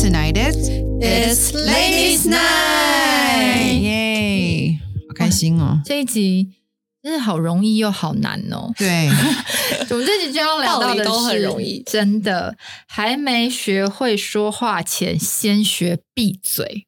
Tonight is It's Ladies' Night 耶，好开心哦！这一集真的好容易又好难哦。对，我们这集就要聊到的都很是容易真的还没学会说话前，先学闭嘴。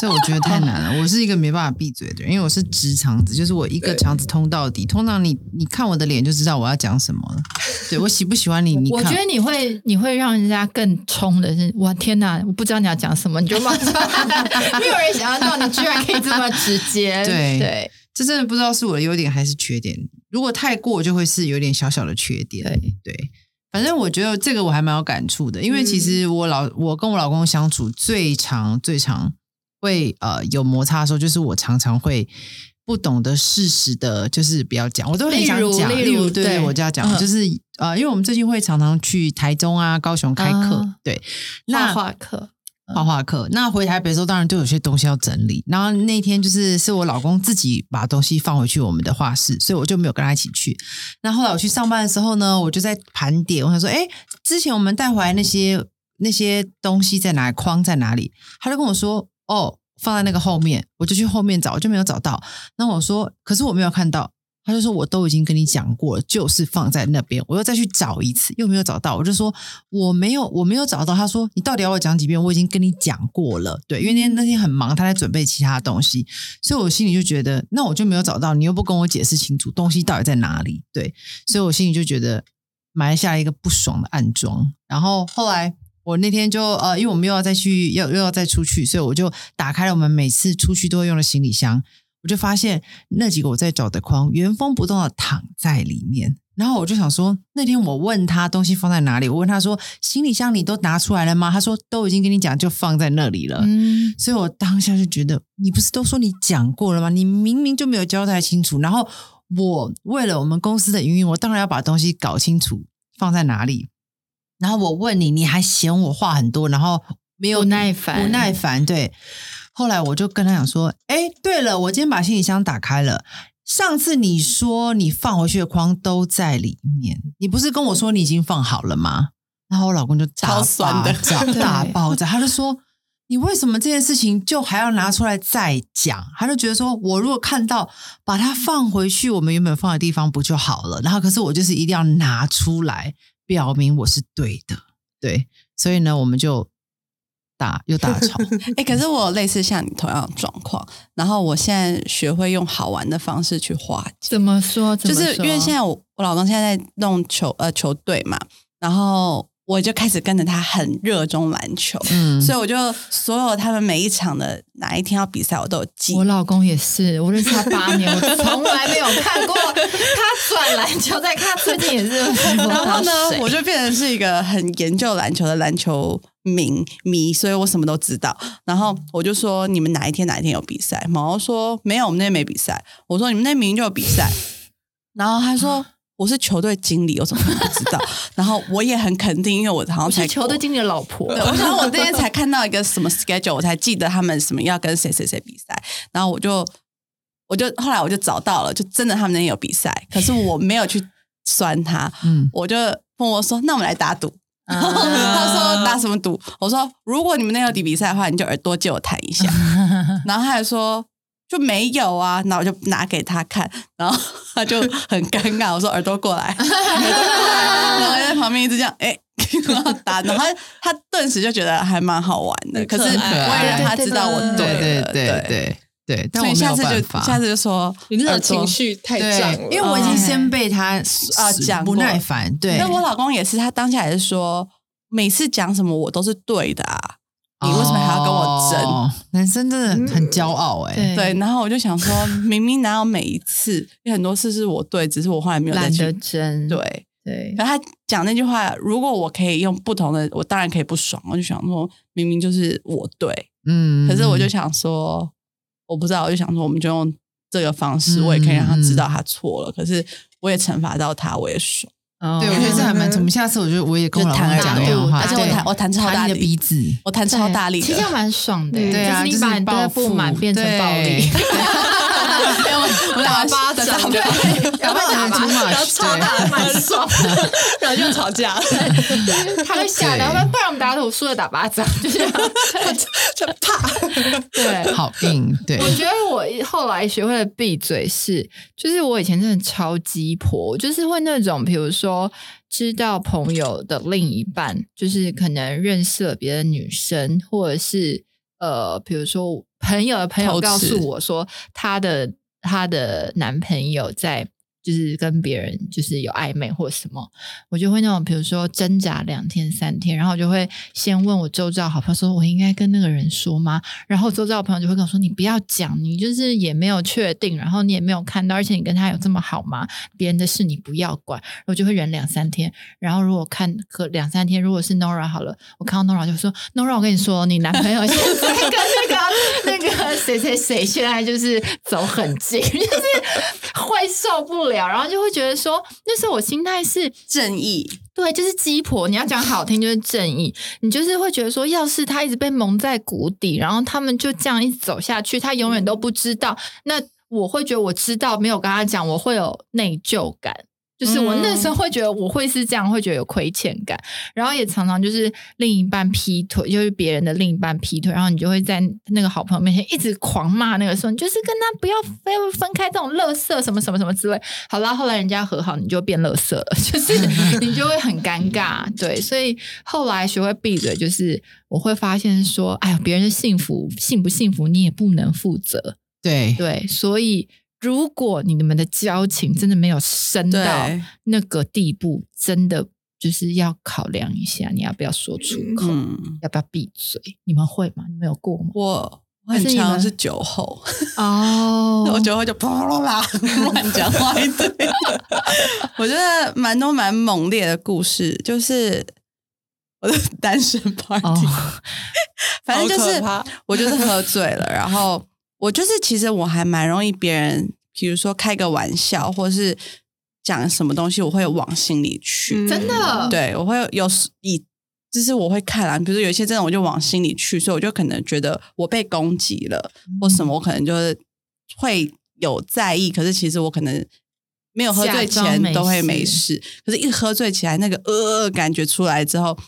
这我觉得太难了。我是一个没办法闭嘴的人，因为我是直肠子，就是我一个肠子通到底。通常你你看我的脸就知道我要讲什么了。对我喜不喜欢你，你看我觉得你会你会让人家更冲的是，哇天哪！我不知道你要讲什么，你就马上 没有人想要到，你居然可以这么直接。对对这真的不知道是我的优点还是缺点。如果太过，就会是有点小小的缺点。对对，反正我觉得这个我还蛮有感触的，因为其实我老我跟我老公相处最长最长会呃有摩擦的时候，就是我常常会。不懂得适时的，就是不要讲，我都很想讲。例如对对我就要讲，嗯就是呃，因为我们最近会常常去台中啊、高雄开课，啊对，画那画课，画画课。那回台北的时候，当然就有些东西要整理。然后那天就是是我老公自己把东西放回去我们的画室，所以我就没有跟他一起去。那后来我去上班的时候呢，我就在盘点，我想说，哎，之前我们带回来那些那些东西在哪里，框在哪里？他就跟我说，哦，放在那个后面。我就去后面找，我就没有找到。那我说，可是我没有看到。他就说：“我都已经跟你讲过了，就是放在那边。”我又再去找一次，又没有找到。我就说：“我没有，我没有找到。”他说：“你到底要我讲几遍？我已经跟你讲过了。”对，因为那天那天很忙，他在准备其他东西，所以我心里就觉得，那我就没有找到，你又不跟我解释清楚东西到底在哪里。对，所以我心里就觉得埋下一个不爽的暗桩。然后后来我那天就呃，因为我们又要再去，要又要再出去，所以我就打开了我们每次出去都会用的行李箱。我就发现那几个我在找的框原封不动的躺在里面，然后我就想说，那天我问他东西放在哪里，我问他说行李箱你都拿出来了吗？他说都已经跟你讲，就放在那里了。嗯，所以我当下就觉得，你不是都说你讲过了吗？你明明就没有交代清楚。然后我为了我们公司的营运，我当然要把东西搞清楚放在哪里。然后我问你，你还嫌我话很多，然后没有不耐烦不耐烦。对，后来我就跟他讲说，哎，对了，我今天把行李箱打开了。上次你说你放回去的筐都在里面，你不是跟我说你已经放好了吗？然后我老公就大超酸的爆炸 大爆炸，他就说。你为什么这件事情就还要拿出来再讲？他就觉得说，我如果看到把它放回去我们原本放的地方不就好了？然后可是我就是一定要拿出来，表明我是对的，对，所以呢，我们就打又打 吵，哎、可是我有类似像你同样的状况，然后我现在学会用好玩的方式去化解，怎么说？怎么说就是因为现在我我老公现在在弄球呃球队嘛，然后我就开始跟着他很热衷篮球，嗯，所以我就所有他们每一场的哪一天要比赛，我都有记。我老公也是，我认识他八年，我从来没有看过他转篮球，在看他最近也是。然后呢，我就变成是一个很研究篮球的篮球迷迷，所以我什么都知道。然后我就说你们哪一天哪一天有比赛？毛毛说没有，我们那天没比赛。我说你们那明明就有比赛。然后他说我是球队经理，我怎么会不知道？然后我也很肯定，因为我好像才我是球队经理的老婆对，，我想我那天才看到一个什么 schedule，我才记得他们什么要跟谁谁谁比赛，然后我就我就后来我就找到了，就真的他们那天有比赛，可是我没有去酸他，嗯我就问我说：“那我们来打赌。”啊他说：“打什么赌？”我说：“如果你们那天有比赛的话，你就耳朵借我弹一下。”然后他还说。就没有啊，然后我就拿给他看，然后 他就很尴尬。我说耳朵过来，耳朵过来，然后在旁边一直这样，哎、然后打，然后他他顿时就觉得还蛮好玩的。可是我也让他知道我对对对对对对，但所以我没下次就下次就说你那种情绪太对涨了，，因为我已经先被他啊讲过不耐烦，对，那我老公也是，他当下也是说，每次讲什么我都是对的啊，你为什么还要跟我争？哦男生真的很骄傲哎、对对，然后我就想说，明明哪有每一次，有很多次是我对，只是我后来没有再懒得去争。对。对可他讲那句话，如果我可以用不同的，我当然可以不爽。我就想说，明明就是我对，嗯可是我就想说，我不知道，我就想说，我们就用这个方式，我也可以让他知道他错了。可是我也惩罚到他，我也爽。哦。对，我觉得这还蛮聪明。下次我觉得我也跟我老公讲这样的话，而且我弹我弹超大力。的鼻子，我弹超对。大力的，其实蛮爽的，对啊，就是你把你的不满变成暴力，我 打巴掌，对，要不然打巴很 too 掌。much，然后超大的蛮爽，然后就吵架，他会吓的，要不然我们打赌输了打巴掌，就这样就怕，对。好硬，对，我觉得我后来学会了闭嘴是，就是我以前真的超鸡婆，我就是会那种，比如说知道朋友的另一半，就是可能认识了别的女生，或者是呃，比如说朋友的朋友告诉我说，她的她的男朋友在。就是跟别人就是有暧昧或什么，我就会那种比如说挣扎两天三天，然后我就会先问我周遭好朋友说，我应该跟那个人说吗？然后周遭朋友就会跟我说，你不要讲，你就是也没有确定，然后你也没有看到，而且你跟他有这么好吗？别人的事你不要管。我就会忍两三天，然后如果看和两三天，如果是 Nora 好了，我看到 Nora 就说，Nora 我跟你说，你男朋友现在跟那个那个谁谁谁现在就是走很近，就是 会受不了，然后就会觉得说，那时候我心态是正义，对，就是鸡婆。你要讲好听，就是正义。你就是会觉得说，要是他一直被蒙在鼓底，然后他们就这样一直走下去，他永远都不知道。那我会觉得我知道，没有跟他讲，我会有内疚感。就是我那时候会觉得我会是这样，会觉得有亏欠感，然后也常常就是另一半劈腿，就是别人的另一半劈腿，然后你就会在那个好朋友面前一直狂骂那个时候，你就是跟他不要非要分开这种乐色什么什么什么之类。好啦，后来人家和好，你就变乐色了，就是 你就会很尴尬。对，所以后来学会闭嘴，就是我会发现说，哎呀，别人的幸福幸不幸福，你也不能负责。对，对，所以如果你们的交情真的没有深到那个地步，真的就是要考量一下，你要不要说出口，嗯，要不要闭嘴？你们会吗？你们有过吗？我很常是酒后，哦 我酒后就啪啦啦 乱讲话一堆。我觉得蛮多蛮猛烈的故事，就是我的单身 party，、哦，反正就是我就是喝醉了，然后我就是其实我还蛮容易别人，比如说开个玩笑，或是讲什么东西，我会往心里去。嗯真的，对，我会有时以，就是我会看啊，比如说有一些这种我就往心里去，所以我就可能觉得我被攻击了、或什么，我可能就是会有在意，可是其实我可能没有喝醉前都会事没事，可是一喝醉起来那个呃感觉出来之后，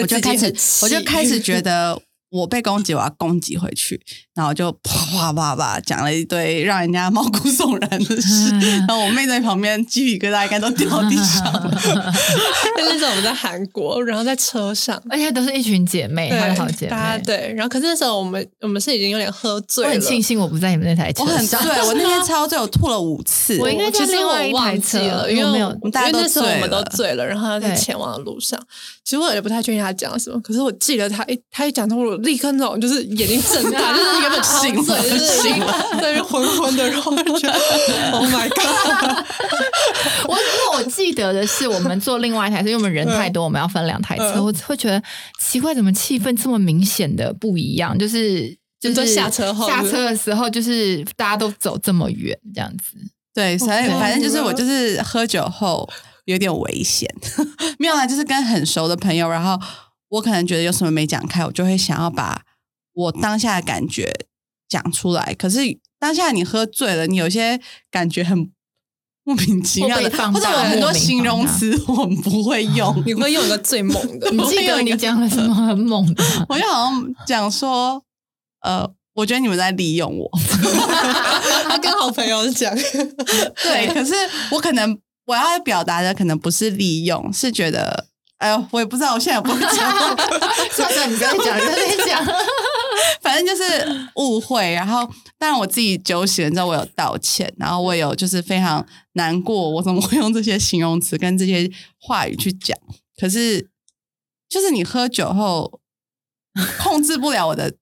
我就开始我就开始 觉得。我被攻击，我要攻击回去，然后就啪啪啪啪讲了一堆让人家毛骨悚然的事，然后我妹在旁边鸡皮疙瘩应该都掉地上了。但那时候我们在韩国，然后在车上，而且都是一群姐妹，她的好姐妹。大家对，然后可是那时候我们我们是已经有点喝醉了。我，很庆幸我不在你们那台车我很上，醉，我那天超醉，我吐了五次。我应该在其实另外我忘一台车记了，因为没有大家都因为那时候我们都醉了，然后他在前往的路上。其实我也不太确定他讲什么，可是我记得他一他一讲通，我立刻那种就是眼睛睁大，就是原本超醒了，就 是醒了在那边昏昏的，然后就觉得 Oh my God，我因为我记得的是，我们坐另外一台车，因为我们人太多，我们要分两台车。嗯我会觉得奇怪，怎么气氛这么明显的不一样？就是就是下车后下车的时候，就是大家都走这么远，这样子。对，所以反正就是我就是喝酒后有点危险，没有啦，就是跟很熟的朋友，然后我可能觉得有什么没讲开，我就会想要把我当下的感觉讲出来。可是当下你喝醉了，你有些感觉很莫名其妙的，或者我很多形容词我们不会用，你会用一个最猛的，你记得你讲了什么很猛的？我就好像讲说，呃，我觉得你们在利用我。他跟好朋友讲，对，可是我可能我要表达的可能不是利用，是觉得，哎呦，我也不知道，我现在也不会讲，算了，你不要讲，你不要讲。反正就是误会。然后，当然我自己酒醒了之后，我有道歉，然后我有就是非常难过，我怎么会用这些形容词跟这些话语去讲？可是，就是你喝酒后控制不了我的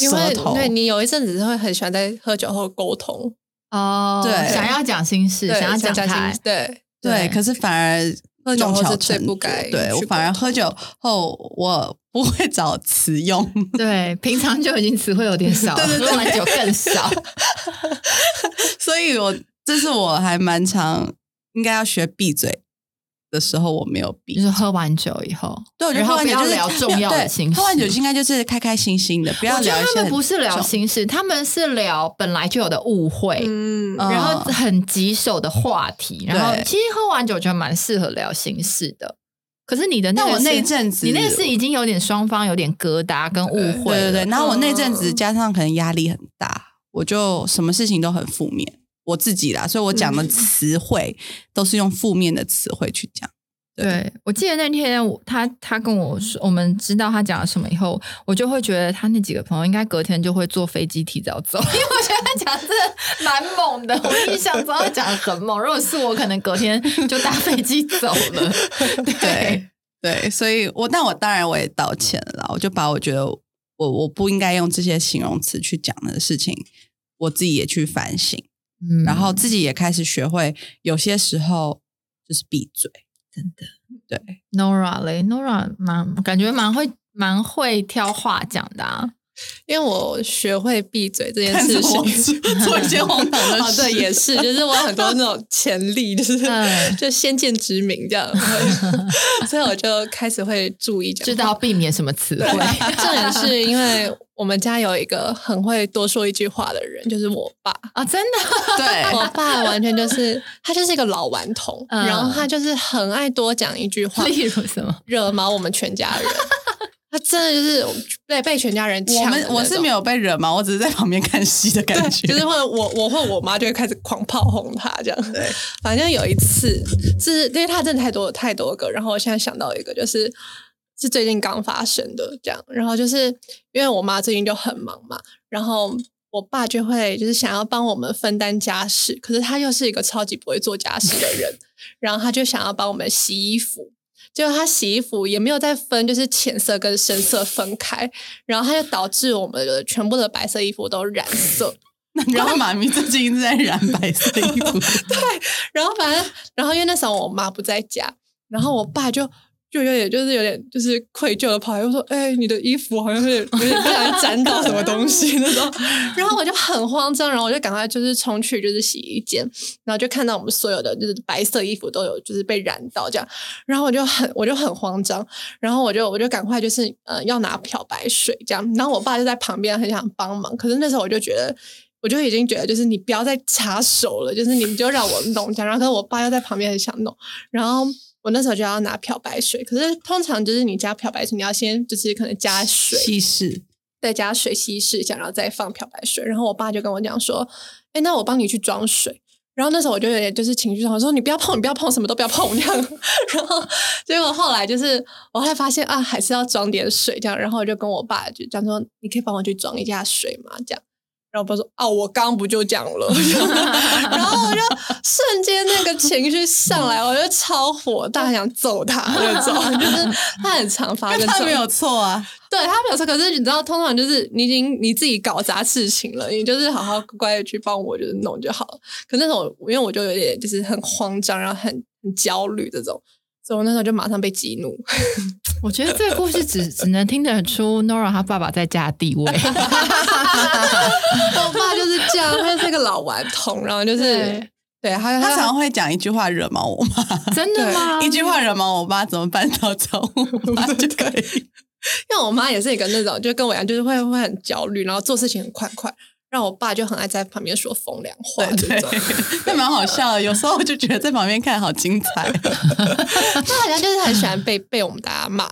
因为舌头，对你有一阵子会很喜欢在喝酒后沟通，哦，对想要讲心事，想要讲讲开，对，对，可是反而喝酒后是最不该对我反而喝酒后，我不会找词用。对，平常就已经词汇有点少，对 对对喝完酒更少。所以我这是我还蛮常应该要学闭嘴的时候我没有避就。是喝完酒以后，对，我觉得然后不要喝完酒就是聊重要的对心事。喝完酒应该就是开开心心的，不要聊他们不是聊心事，他们是聊本来就有的误会。然后很棘手的话题，然后其实喝完酒就蛮适合聊心事的。可是你的那我那一阵子你那个是已经有点双方有点疙瘩跟误会了，对对对，然后我那阵子嗯加上可能压力很大，我就什么事情都很负面，我自己啦，所以我讲的嗯词汇都是用负面的词汇去讲。对，我记得那天我他他跟我说，我们知道他讲了什么以后，我就会觉得他那几个朋友应该隔天就会坐飞机提早走，因为我觉得他讲真的蛮猛的。我印象中他讲的很猛，如果是我，可能隔天就搭飞机走了。对对，所以我但我当然我也道歉了，我就把我觉得我我不应该用这些形容词去讲的事情，我自己也去反省，嗯然后自己也开始学会，有些时候就是闭嘴。真的对，Nora 嘞，Nora 蛮感觉蛮会蛮会挑话讲的啊。因为我学会闭嘴这件看事情做一些荒唐的哦，事，对，也是，就是我有很多那种潜力，就是嗯就先见之明这样，所以我就开始会注意知道避免什么词汇，重点是因为我们家有一个很会多说一句话的人，就是我爸。啊，真的，对，我爸完全就是他就是一个老顽童，嗯然后他就是很爱多讲一句话，例如什么？惹毛我们全家人。他真的就是被被全家人我抢的们我是没有。被惹毛，我只是在旁边看戏的感觉。就是会我我或我妈就会开始狂炮轰他这样，对，反正有一次是因为他真的太多太多个，然后我现在想到一个就是是最近刚发生的这样，然后就是因为我妈最近就很忙嘛，然后我爸就会就是想要帮我们分担家事，可是他又是一个超级不会做家事的人，然后他就想要帮我们洗衣服。结果他洗衣服也没有再分，就是浅色跟深色分开，然后他就导致我们的全部的白色衣服都染色。然后妈咪最近一直在染白色衣服，对然后反正，然后因为那时候我妈不在家，然后我爸就就有点就是有点就是愧疚的跑来就说：“哎、你的衣服好像有点有点不小心沾到什么东西 那种。”然后我就很慌张，然后我就赶快就是冲去就是洗衣间，然后就看到我们所有的就是白色衣服都有就是被染到这样，然后我就很我就很慌张，然后我就我就赶快就是呃要拿漂白水这样，然后我爸就在旁边很想帮忙，可是那时候我就觉得。我就已经觉得，就是你不要再插手了，就是你就让我弄这样。然后，可是我爸又在旁边很想弄，然后我那时候就要拿漂白水。可是通常就是你加漂白水，你要先就是可能加水，稀释。再加水稀释一下，然后再放漂白水。然后我爸就跟我讲说：“哎，那我帮你去装水。”然后那时候我就有点就是情绪上，我说：“你不要碰，你不要碰，什么都不要碰。”这样。然后结果后来就是我后来发现啊，还是要装点水这样。然后我就跟我爸就讲说：“你可以帮我去装一下水嘛？”这样。然后我爸说：“哦，我刚不就讲了。”然后我就瞬间那个情绪上来，我就超火大，想揍他那种。就是他很常发生，他没有错啊，对他没有错，可是你知道，通常就是你已经你自己搞砸事情了，你就是好好乖乖的去帮我就是弄就好了。可那时候因为我就有点就是很慌张，然后很很焦虑这种，所以我那时候就马上被激怒。我觉得这个故事只只能听得出 Nora 她爸爸在家的地位。我爸就是这样，他就是个老顽童，然后就是对他，他常常会讲一句话惹毛我妈，真的吗？一句话惹毛我妈，怎么办到找我妈 就可以。因为我妈也是一个那种，就跟我一样，就是会会很焦虑，然后做事情很快快。让我爸就很爱在旁边说风凉话这对种，那蛮好笑的。有时候我就觉得在旁边看好精彩。他好像就是很喜欢被被我们大家骂。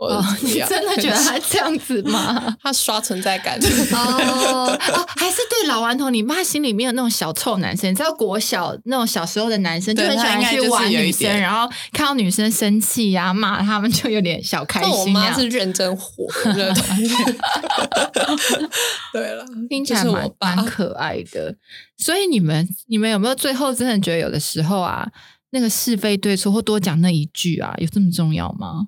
我哦，你真的觉得他这样子吗？他刷存在感？哦哦，还是对老顽童，你妈心里面有那种小臭男生，你知道国小那种小时候的男生就对很喜欢去玩女生，然后看到女生生气呀、骂他们就有点小开心我妈。是认真火的。对了，听起来蛮可爱的，所以你们你们有没有最后真的觉得有的时候啊，那个是非对错或多讲那一句啊，有这么重要吗？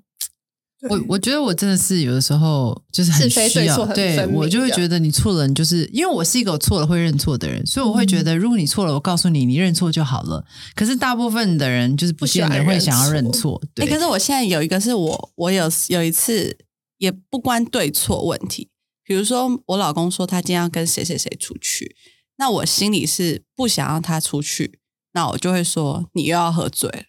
我我觉得我真的是有的时候就是很是非需要，对错很对我就会觉得你错了，你就是因为我是一个我错了会认错的人，所以我会嗯觉得如果你错了，我告诉你，你认错就好了。可是大部分的人就是不不喜欢见得会想要认认错，哎、对。可是我现在有一个是我，我有有一次也不关对错问题，比如说我老公说他今天要跟谁谁谁出去，那我心里是不想让他出去，那我就会说你又要喝醉了。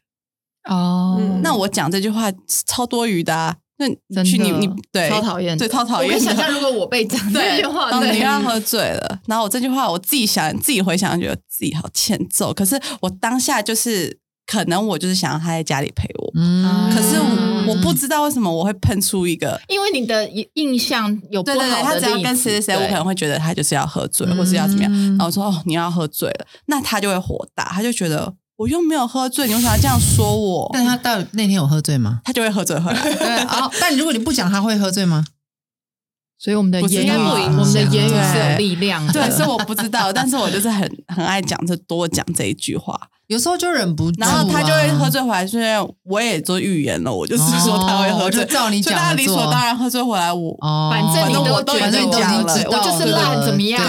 哦嗯那我讲这句话超多余的啊。那你去你你对超讨厌，对超讨厌的。我可以想象，如果我被讲这对，句话，然后对你要喝醉了，然后我这句话我自己想自己回想，觉得自己好欠揍。可是我当下就是，可能我就是想要他在家里陪我，嗯可是嗯我我不知道为什么我会喷出一个。因为你的印象有不对对对，他只要跟谁谁谁，我可能会觉得他就是要喝醉，或是要怎么样。嗯然后我说哦，你要喝醉了，那他就会火大，他就觉得我又没有喝醉，你为什么要这样说我？但他到底那天有喝醉吗？他就会喝醉喝 来。对，哦，但如果你不讲，他会喝醉吗？所以我们的言语，我们的言语是有力量的。对，所以我不知道，但是我就是很很爱讲这多讲这一句话，有时候就忍不住、啊，然后他就会喝醉回来，虽然我也做预言了，我就是说他会喝醉，哦就照你所以他理所当然喝醉回来，我哦，反正你反正都我都已经觉得我讲了对我就是烂，怎么样？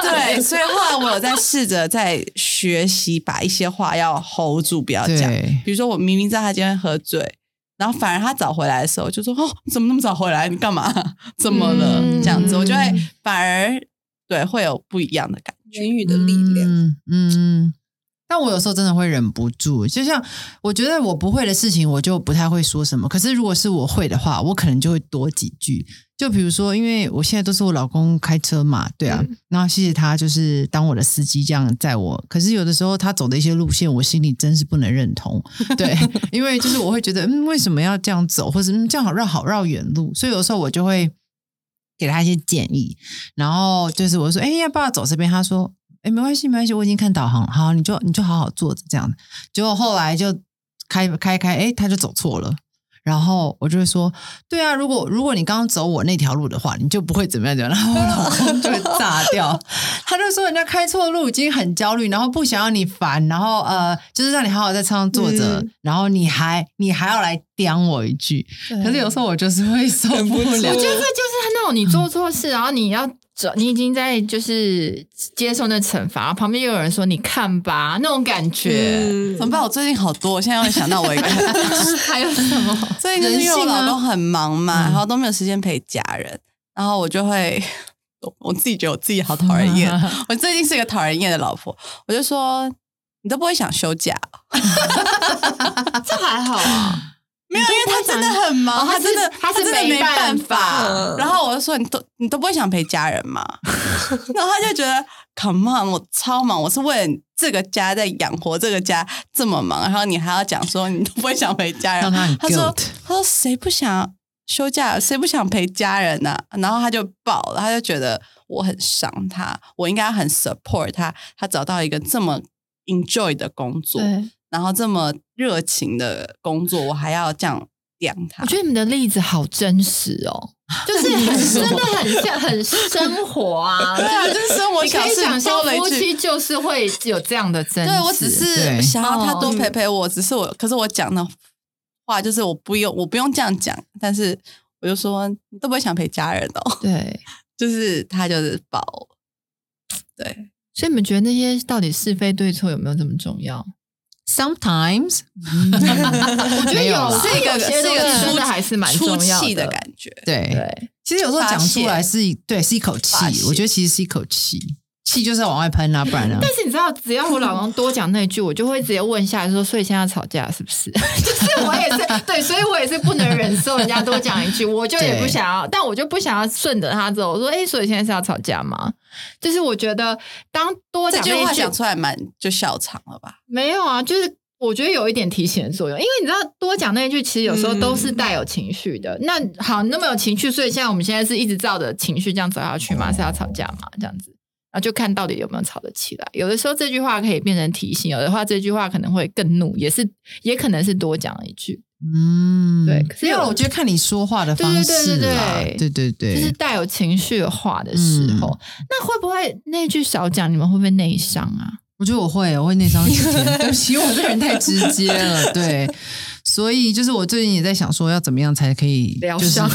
对所以后来我有在试着在学习把一些话要 hold 住，不要讲。比如说我明明知道他今天喝醉，然后反而他早回来的时候就说：“哦，怎么那么早回来？你干嘛？怎么了？”嗯这样子，我就会反而对会有不一样的感觉。言语的力量。嗯嗯。但我有时候真的会忍不住，就像我觉得我不会的事情，我就不太会说什么。可是如果是我会的话，我可能就会多几句。就比如说，因为我现在都是我老公开车嘛，对啊，然后谢谢他就是当我的司机这样载我。可是有的时候他走的一些路线，我心里真是不能认同，对，因为就是我会觉得，嗯，为什么要这样走，或者嗯这样好绕好绕远路，所以有时候我就会给他一些建议，然后就是我说，哎，要不要走这边？他说，哎，没关系，没关系，我已经看导航了，好，你就你就好好坐着这样。结果后来就开开开，哎，他就走错了。然后我就会说，对啊，如果如果你刚刚走我那条路的话，你就不会怎么样怎么样。然后我老公就会炸掉，他就说人家开错路已经很焦虑，然后不想要你烦，然后呃，就是让你好好在车上坐着，嗯然后你还你还要来刁我一句。可是有时候我就是会受不了我觉得这就是那种你做错事，然后你要走，你已经在就是接受那惩罚，然后旁边又有人说你看吧，那种感觉。嗯怎么办？我最近好多，我现在又想到我一个 还有什么？最近就是因为我老公很忙嘛，嗯然后都没有时间陪家人，然后我就会，我自己觉得我自己好讨人厌。我最近是一个讨人厌的老婆，我就说你都不会想休假哦，这还好啊。没有，因为他真的很忙，哦他真的他是真的没没办办法。嗯然后我就说你都你都不会想陪家人吗？然后他就觉得 Come on，我超忙，我是为了这个家在养活这个家这么忙，然后你还要讲说你都不会想陪家人。他，他说他说谁不想休假，谁不想陪家人呢、然后他就爆了，他就觉得我很伤他，我应该很 support 他，他找到一个这么 enjoy 的工作，对，然后这么热情的工作，我还要这样养他。我觉得你们的例子好真实哦，就是很真的很像很生活啊。对啊，就是生活你可以小事想象。夫妻就是会有这样的争执。对我只是想要他多哦陪陪我，只是我，可是我讲的话就是我不用，我不用这样讲，但是我就说你都不会想陪家人哦，对，就是他就是爆了，对，所以你们觉得那些到底是非对错有没有这么重要？Sometimes，我觉得有没有啦。是是一个些东西是一个出的还是蛮出重要气的感觉。对。对，其实有时候讲出来是一对是一口气，我觉得其实是一口气，气就是要往外喷啊，不然呢？但是你知道，只要我老公多讲那句，我就会直接问下来说：“所以现在吵架是不是？” 就是我也是对，所以我也是不能忍受人家多讲一句，我就也不想要，但我就不想要顺着他走。我说：“哎、所以现在是要吵架吗？”就是我觉得当多这句话讲那一句讲出来蛮就笑场了吧？没有啊，就是我觉得有一点提醒的作用，因为你知道多讲那一句，其实有时候都是带有情绪的。那好，你那么有情绪，所以现在我们现在是一直照着情绪这样走下去吗？是要吵架吗？这样子。就看到底有没有吵得起来。有的时候这句话可以变成提醒，有的话这句话可能会更怒，也是也可能是多讲一句，嗯，对可是因为我觉得看你说话的方式啦，对对对对，就是带有情绪的话的时候，那会不会那句少讲，你们会不会内伤啊？我觉得我会，我会内伤。对不起，我这人太直接了，对。所以就是我最近也在想说，要怎么样才可以就是疗伤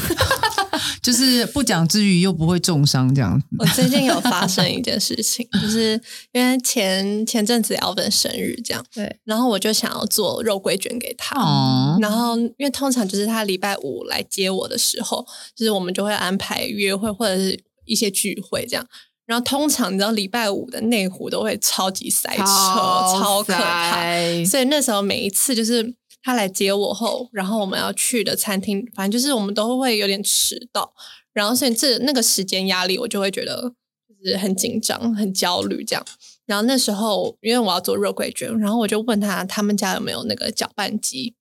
就是不讲之余又不会重伤这样子。我最近有发生一件事情，就是因为前前阵子 Alvin 生日这样，对，然后我就想要做肉桂卷给他。哦，然后，因为通常就是他礼拜五来接我的时候，就是我们就会安排约会或者是一些聚会这样。然后通常你知道礼拜五的内湖都会超级塞车，超超可怕。所以那时候每一次就是他来接我后，然后我们要去的餐厅，反正就是我们都会有点迟到，然后所以这那个时间压力，我就会觉得就是很紧张、很焦虑这样。然后那时候因为我要做肉桂卷，然后我就问他他们家有没有那个搅拌机，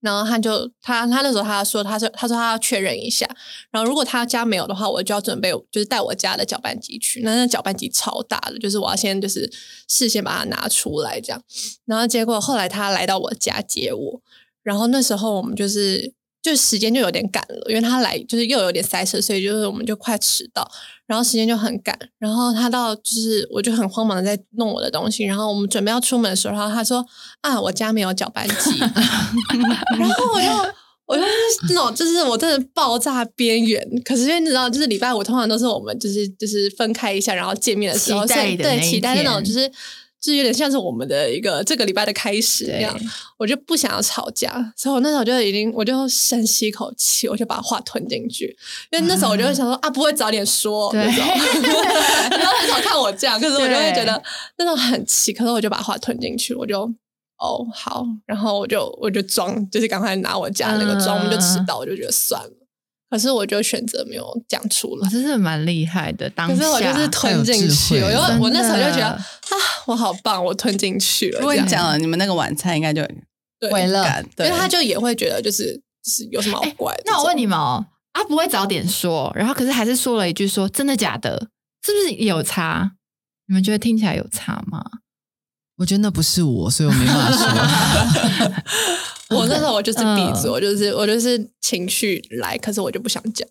然后他就他他那时候他说他说他说他要确认一下，然后如果他家没有的话，我就要准备就是带我家的搅拌机去。那那搅拌机超大的，就是我要先就是事先把它拿出来这样。然后结果后来他来到我家接我，然后那时候我们就是就时间就有点赶了，因为他来就是又有点塞车，所以就是我们就快迟到，然后时间就很赶。然后他到就是我就很慌忙的在弄我的东西，然后我们准备要出门的时候，然后他说啊，我家没有搅拌机，然后我就。我就是那种，就是我真的爆炸边缘。可是因为你知道，就是礼拜五通常都是我们就是就是分开一下，然后见面的时候，对的那一期待那种就是就有点像是我们的一个这个礼拜的开始一样。我就不想要吵架，所以我那时候就已经我就深吸一口气，我就把话吞进去。因为那时候我就会想说啊，不会早点说对那种，然后很少看我这样，可是我就会觉得那种很气，可是我就把话吞进去，我就。哦，好，然后我就我就装，就是赶快拿我家那个装，我们就迟到，我就觉得算了。可是我就选择没有讲出来我，真的蛮厉害的。当下可是我就是吞进去，我就我那时候就觉得啊，我好棒，我吞进去了。如果你讲了你们那个晚餐，应该就对毁了感，因对，为他就也会觉得就是就是有什么好怪的。那我问你，你们哦，他，不会早点说，然后可是还是说了一句说真的假的，是不是有差？你们觉得听起来有差吗？我觉得那不是我，所以我没办法说。我那时候我就是嗯闭嘴，我就是我就是情绪来，可是我就不想讲，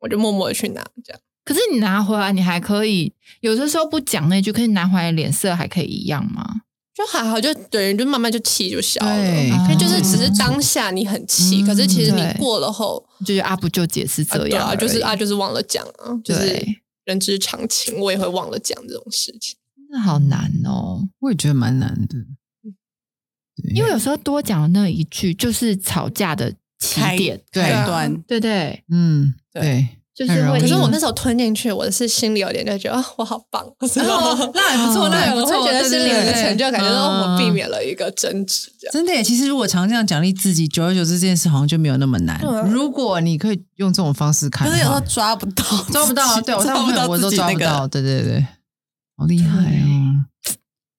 我就默默的去拿这样。可是你拿回来，你还可以有的时候不讲那句，可是你拿回来脸色还可以一样吗？就还好，就等于就慢慢就气就消了。对因为就是只是嗯当下你很气，可是其实你对过了后，就觉得啊，不就解释啊对啊，这样就是啊，就是忘了讲啊，就是对人之常情，我也会忘了讲这种事情。真的好难哦。我也觉得蛮难的，对因为有时候多讲的那一句就是吵架的起开点，对。开端，对对，嗯，对。对，就是可是我那时候吞进去，我是心里有点就觉得啊，我好棒，那还不错，那还不错，我会觉得心里有一个成就感，觉对说哦我避。嗯免了一个争执，真的耶，其实如果常这样奖励自己，久而久之这件事好像就没有那么难。如果你可以用这种方式看，可是有时候抓不到，抓不到，对我大抓不到我都抓不到，对对对，好厉害哦！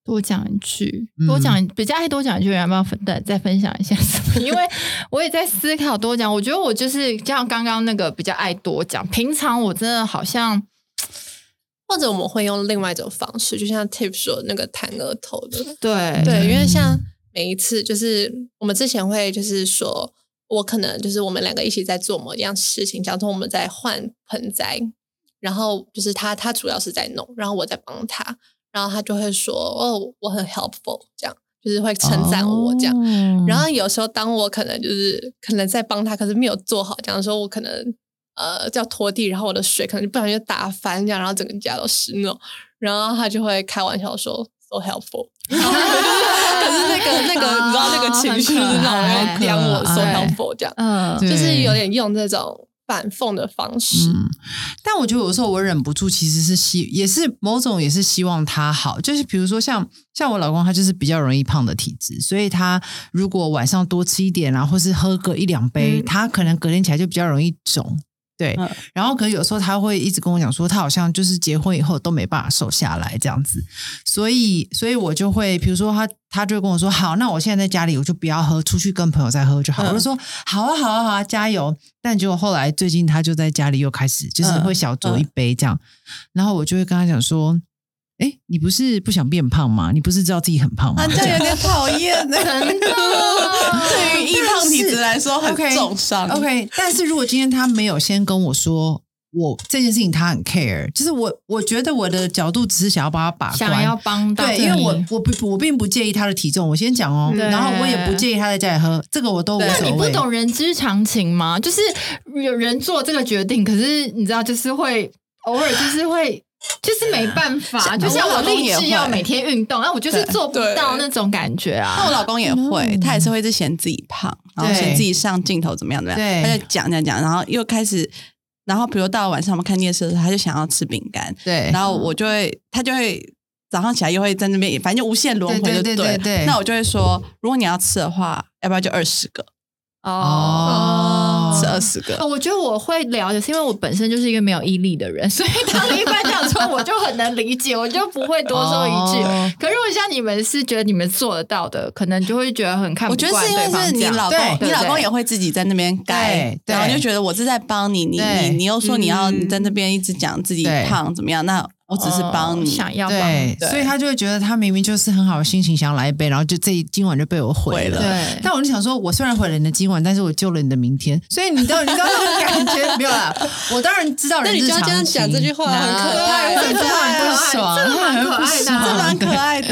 多讲一句，嗯多讲比较爱多讲一句，要不要分再再分享一下什么？因为我也在思考多讲，我觉得我就是像刚刚那个比较爱多讲，平常我真的好像或者我们会用另外一种方式，就像 Tip 说的那个弹额头的，对对，因为像每一次就是我们之前会就是说，我可能就是我们两个一起在做某一样事情，假如说我们在换盆栽，然后就是他他主要是在弄，然后我在帮他，然后他就会说哦我很 helpful 这样，就是会称赞我这样。哦。然后有时候当我可能就是可能在帮他，可是没有做好，这样说我可能呃叫拖地，然后我的水可能就不小心就打翻这样，然后整个家都湿那种，然后他就会开玩笑说 so helpful，可是那个那个你知道那个情绪就是那种要刁我 so helpful 这样，嗯，就是有点用这种反讽的方式。嗯，但我觉得有时候我忍不住，其实是希也是某种也是希望他好，就是比如说像像我老公，他就是比较容易胖的体质，所以他如果晚上多吃一点啊，或是喝个一两杯，嗯他可能隔天起来就比较容易肿。对，嗯。然后可能有时候他会一直跟我讲说，他好像就是结婚以后都没办法瘦下来这样子，所以所以我就会，比如说他他就跟我说，好，那我现在在家里我就不要喝，出去跟朋友再喝就好。嗯我就说好啊好啊好啊，加油！但结果后来最近他就在家里又开始就是会小酌一杯这样，然后我就会跟他讲说，哎，你不是不想变胖吗？你不是知道自己很胖吗？啊，这有点讨厌呢。真的对于易胖体质来说很重伤。OK，但是如果今天他没有先跟我说，我这件事情他很 care，就是我我觉得我的角度只是想要帮他把关，想要帮到对，因为我我不我并不介意他的体重，我先讲哦，对然后我也不介意他在家里喝，这个我都无所谓。你不懂人之常情吗？就是有人做这个决定，可是你知道，就是会偶尔就是会。就是没办法，就像我立志要每天运动，那我就是做不到那种感觉啊。那我老公也会，他也是会一直嫌自己胖，然后嫌自己上镜头怎么样怎么样，对。他就讲讲讲，然后又开始。然后比如到了晚上我们看电视的时候，他就想要吃饼干，对，然后我就会他就会早上起来又会在那边，反正就无限轮回就对对对？了对对。那我就会说，如果你要吃的话，要不要就二十个，哦吃二十个。哦，。我觉得我会了解，是因为我本身就是一个没有毅力的人，所以当一般这样说，我就很能理解，我就不会多说一句。哦。可如果像你们是觉得你们做得到的，可能就会觉得很看不我觉惯得是你老公，你老公也会自己在那边改，对然后对。就觉得我是在帮你，你你你又说你要在那边一直讲自己胖怎么样，那我只是帮哦你。想要帮对，对。所以他就会觉得他明明就是很好的心情，想要来一杯，然后就这今晚就被我毁了。对，但我就想说，我虽然毁了你的今晚，但是我救了你的明天，所以你知道，你知道那种感觉？没有啦？我当然知道那人之常你就要这样，讲这句话很可爱很这很不爽，这蛮很可爱的爽这蛮可爱的，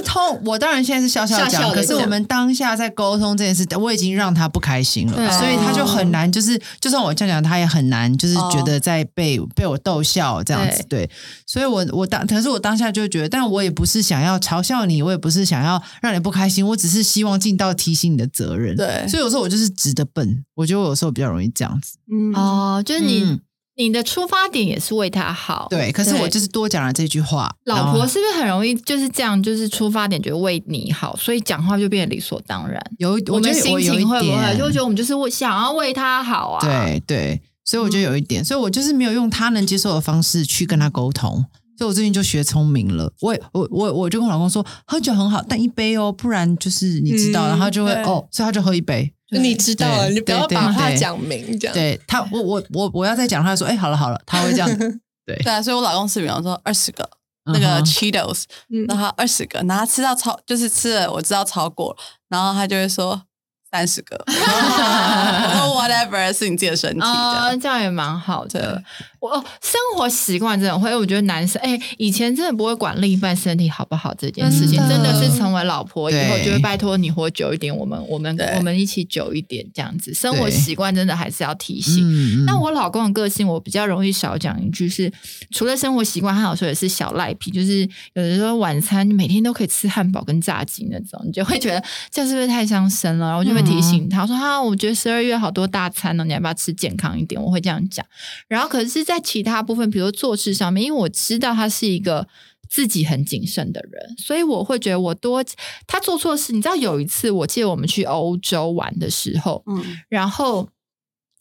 是通，我当然现在是笑笑讲，可是我们当下在沟通这件事，我已经让他不开心了，所以他就很难，就是就算我这样讲，他也很难，就是哦觉得在被、被我逗笑这样子，对，所以我我当，可是我当下就觉得，但我也不是想要嘲笑你，我也不是想要让你不开心，我只是希望尽到提醒你的责任，对。所以有时候我就是直的笨，我觉得我有时候比较容易这样子，嗯，哦，就是你、嗯你的出发点也是为他好，对，可是我就是多讲了这句话，老婆是不是很容易就是这样？就是出发点觉得为你好，所以讲话就变得理所当然。有一，我们心情会不会就会觉得我们就是为想要为他好啊？，对对，所以我觉得有一点，所以我就是没有用他能接受的方式去跟他沟通。所以我最近就学聪明了，我也我我我就跟我老公说，喝酒很好，但一杯哦，不然就是你知道，嗯然后就会哦，所以他就喝一杯。你知道了，你不要把话讲明，这样。对他，我我我我要再讲，他就说，哎，好了好了，他会这样。对，对啊，所以我老公是比方说二十个嗯那个 Cheetos，嗯。然后二十个，然后他吃到超就是吃了我知道超过了，然后他就会说三十个，我说 whatever 是你自己的身体这啊、样。这样也蛮好的。我哦，生活习惯真的会，我觉得男生哎，以前真的不会管另一半身体好不好这件事情，真的是成为老婆以后就会拜托你活久一点，我们我们我们一起久一点这样子。生活习惯真的还是要提醒。嗯那我老公的个性，我比较容易少讲一句是，除了生活习惯，他有时候也是小赖皮，就是有的时候晚餐每天都可以吃汉堡跟炸鸡那种，你就会觉得这样是不是太伤身了？然后我就会提醒他说：“哈、我觉得十二月好多大餐呢，你要不要吃健康一点？”我会这样讲。然后可是，在其他部分，比如做事上面，因为我知道他是一个。自己很谨慎的人，所以我会觉得我多他做错事。你知道有一次，我记得我们去欧洲玩的时候，嗯，然后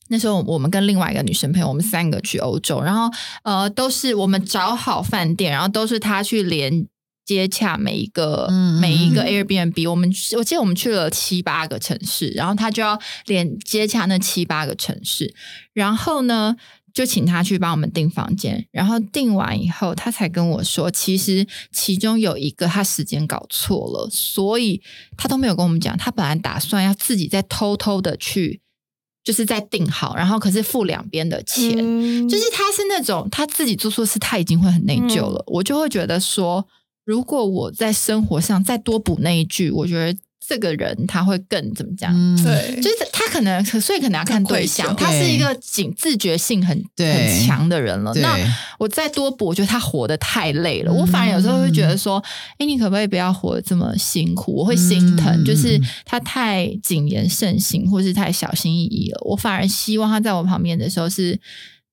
那时候我们跟另外一个女生朋友，我们三个去欧洲，然后呃都是我们找好饭店，然后都是他去连接洽每一个、每一个嗯 Airbnb。我们我记得我们去了七八个城市，然后他就要连接洽那七八个城市，然后呢。就请他去帮我们订房间，然后订完以后，他才跟我说，其实其中有一个他时间搞错了，所以他都没有跟我们讲。他本来打算要自己再偷偷的去，就是再订好，然后可是付两边的钱。嗯就是他是那种他自己做错事，他已经会很内疚了。我就会觉得说，如果我在生活上再多补那一句，我觉得这个人他会更怎么讲？嗯，对，就是他可能，所以可能要看对象。他是一个警自觉性很对很强的人了。那我再多补，我觉得他活得太累了。嗯我反而有时候会觉得说，哎，你可不可以不要活得这么辛苦？我会心疼，嗯就是他太谨言慎行，或是太小心翼翼了。我反而希望他在我旁边的时候是。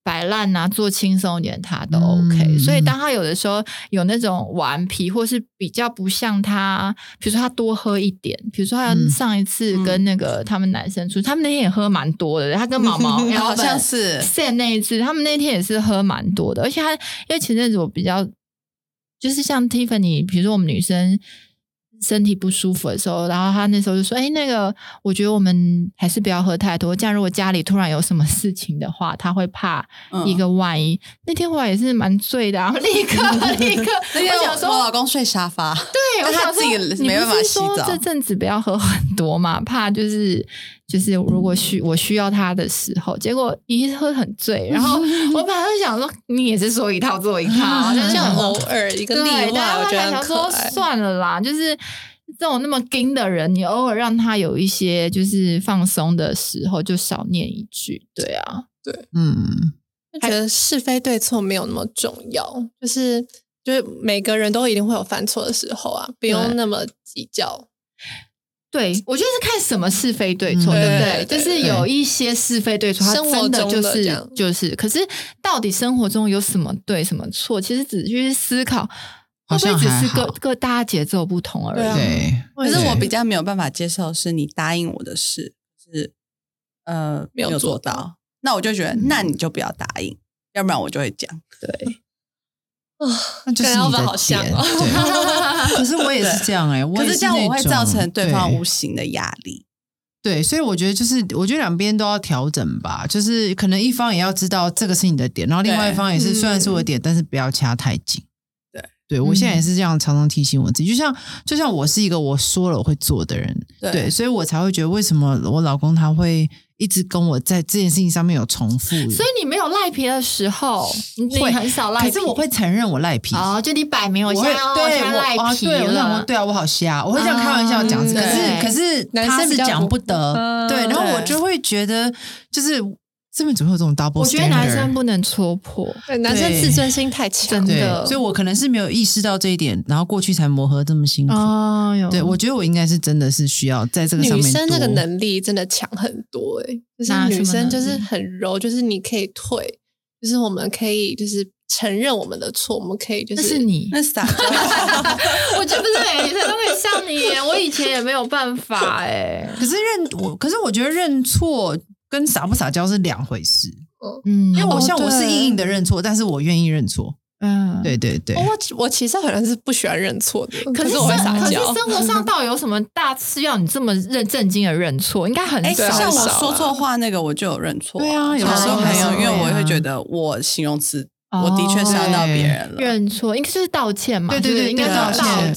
摆烂啊，做轻松一点，他都 OK、嗯所以当他有的时候有那种顽皮，或是比较不像他，比如说他多喝一点，比如说他嗯上一次跟那个他们男生出去，他们那天也喝蛮多的。他跟毛毛 好像是 Sam 那一次，他们那天也是喝蛮多的，而且他因为前阵子我比较就是像 Tiffany，比如说我们女生。身体不舒服的时候，然后他那时候就说：“哎，那个，我觉得我们还是不要喝太多，这样如果家里突然有什么事情的话，他会怕嗯。一个万一。那天我也是蛮醉的、啊，立刻立刻，那天我想说，我老公睡沙发，对，我想但他自己没办法洗澡。这阵子不要喝很多嘛，怕就是就是如果需我需要他的时候，结果一喝很醉，然后 我本来就想说你也是说一套做一套，但是这样偶尔一个例对，外，我觉得想说很可爱。算了啦，就是这种那么硬的人，你偶尔让他有一些就是放松的时候，就少念一句，对啊，对嗯，就觉得是非对错没有那么重要，就是就是每个人都一定会有犯错的时候啊，不用那么计较。对，我觉得是看什么是非对错，嗯对不对对？就是有一些是非对错，它生活真的就是就是，可是到底生活中有什么对什么错？其实只是去思考，会不会只是各各大家节奏不同而已？对啊对，可是我比较没有办法接受，是你答应我的事是呃没有做做到那我就觉得嗯那你就不要答应，要不然我就会讲。对，那就是跟你 Alvin 的好像点。可是我也是这样哎，我可是这样我会造成对方无形的压力。对，所以我觉得就是，我觉得两边都要调整吧。就是可能一方也要知道这个是你的点，然后另外一方也是，嗯虽然是我的点，但是不要掐太紧。对，对我现在也是这样，常常提醒我自己。就像就像我是一个我说了我会做的人，对对，所以我才会觉得为什么我老公他会一直跟我在这件事情上面有重复。所以你没有赖皮的时候，你你会很少赖皮，可是我会承认我赖皮。哦，就你摆明我我会现在对赖皮对我想说了，对啊，我好瞎，我会这样开玩笑讲，嗯可是可是男他是讲不不得，嗯对，然后我就会觉得就是这边怎么会有这种 double 我觉得男生不能戳破，对男生自尊心太强。的，所以我可能是没有意识到这一点，然后过去才磨合这么辛苦。哦哟，对，我觉得我应该是真的是需要在这个上面女生这个能力真的强很多哎、就是女生就是很柔，就是你可以退，就是我们可以就是承认我们的错，我们可以就是那是你，那撒娇，我觉得不是每个女生都可以像你，我以前也没有办法哎，可是认我，可是我觉得认错跟撒不撒娇是两回事。嗯，因为我像我是硬硬的认错，但是我愿意认错。嗯，对对对，我我其实好像是不喜欢认错的，可是是我会生可是撒娇。生活上到底有什么大事要你这么认正经的认错？应该很哎，少像我说错啊话那个，我就有认错。对啊有有时候没有，因为我啊会觉得我形容词，我的确伤到别人了。认错，应该就是道歉嘛，对对对就是应该道歉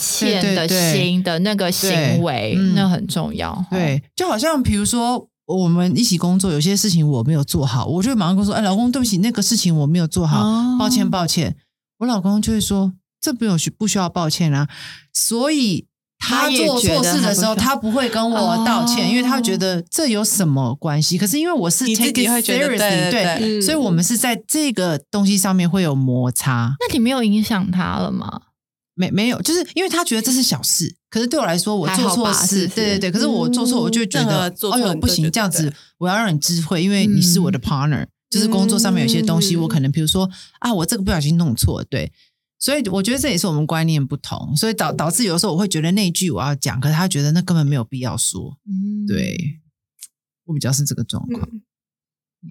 的心的那个行为那很重要。对，就好像比如说我们一起工作，有些事情我没有做好，我就会马上跟我说：“哎，老公，对不起，那个事情我没有做好，哦抱歉，抱歉。”我老公就会说：“这不用需不需要抱歉啊？”所以他做错事的时候，他不会跟我道歉，哦因为他觉得这有什么关系？可是因为我是你自 take 己 it 会觉得 seriously，对对对嗯所以我们是在这个东西上面会有摩擦。那你没有影响他了吗？没没有，就是因为他觉得这是小事，可是对我来说，我做错事，对对对，可是我做错，我就觉得，哎呦不行，这样子我要让你知会，因为你是我的 partner，、就是工作上面有些东西，嗯。我可能比如说啊，我这个不小心弄错，对，所以我觉得这也是我们观念不同，所以导导致有的时候我会觉得那一句我要讲，可是他觉得那根本没有必要说，嗯，对。我比较是这个状况。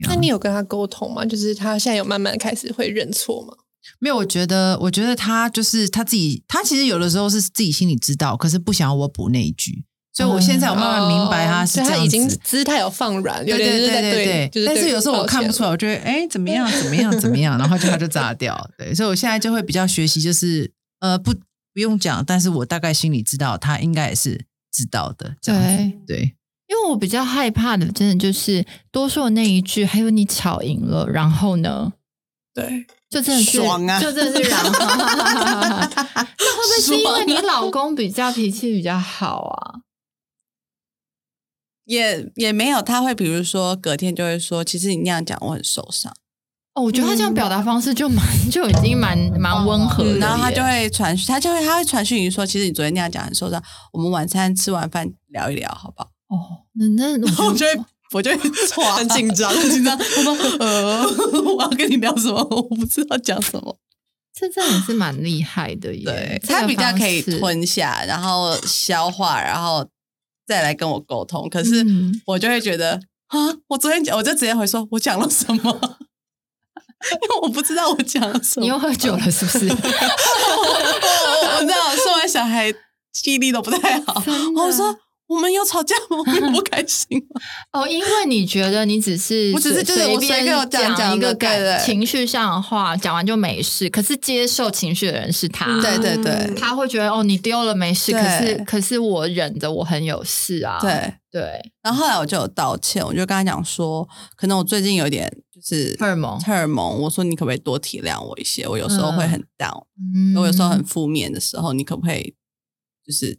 那你有跟他沟通吗？就是他现在有慢慢开始会认错吗？没有，我觉得，我觉得他就是他自己，他其实有的时候是自己心里知道，可是不想要我补那一句，所以我现在我慢慢明白他是这样子。哦所以他已经姿态有放软，有对对对对就是对但是有时候我看不出来。我觉得哎怎么样怎么样怎么样，然后就他就炸掉。对，所以我现在就会比较学习，就是呃不不用讲，但是我大概心里知道他应该也是知道的。这样子对。对，因为我比较害怕的，真的就是多说的那一句，还有你吵赢了，然后呢，对，就真的是爽啊就真的是然后，那会不会是因为你老公比较脾气比较好啊？也也没有，他会比如说隔天就会说，其实你那样讲我很受伤，哦，我觉得他这样表达方式就蛮就已经蛮蛮温和的、嗯然后他就会传，他就会他会传讯息说，其实你昨天那样讲很受伤，我们晚餐吃完饭聊一聊，好不好？哦，那那我我觉得 就会我就，很紧张很紧张。我说呃，我要跟你聊什么？我不知道讲什么。这真的是蛮厉害的耶，对他比较可以。吞下，然后消化，然后再来跟我沟通。可是嗯我就会觉得啊，我昨天讲，我就直接回说，我讲了什么？因为我不知道我讲了什么。你又喝酒了是不是？我我我知道，生完小孩记忆力都不太好。我说我们有吵架吗？我们有不开心吗？哦，因为你觉得你只是 我只是就是随我随便讲讲一个感情绪上的话，讲完就没事。可是接受情绪的人是他，对对对他会觉得哦，你丢了没事，可是可是我忍着，我很有事啊。对。对，然后后来我就有道歉，我就跟他讲说，可能我最近有点就是荷尔蒙荷尔蒙。我说你可不可以多体谅我一些？我有时候会很 down，、嗯我有时候很负面的时候，你可不可以就是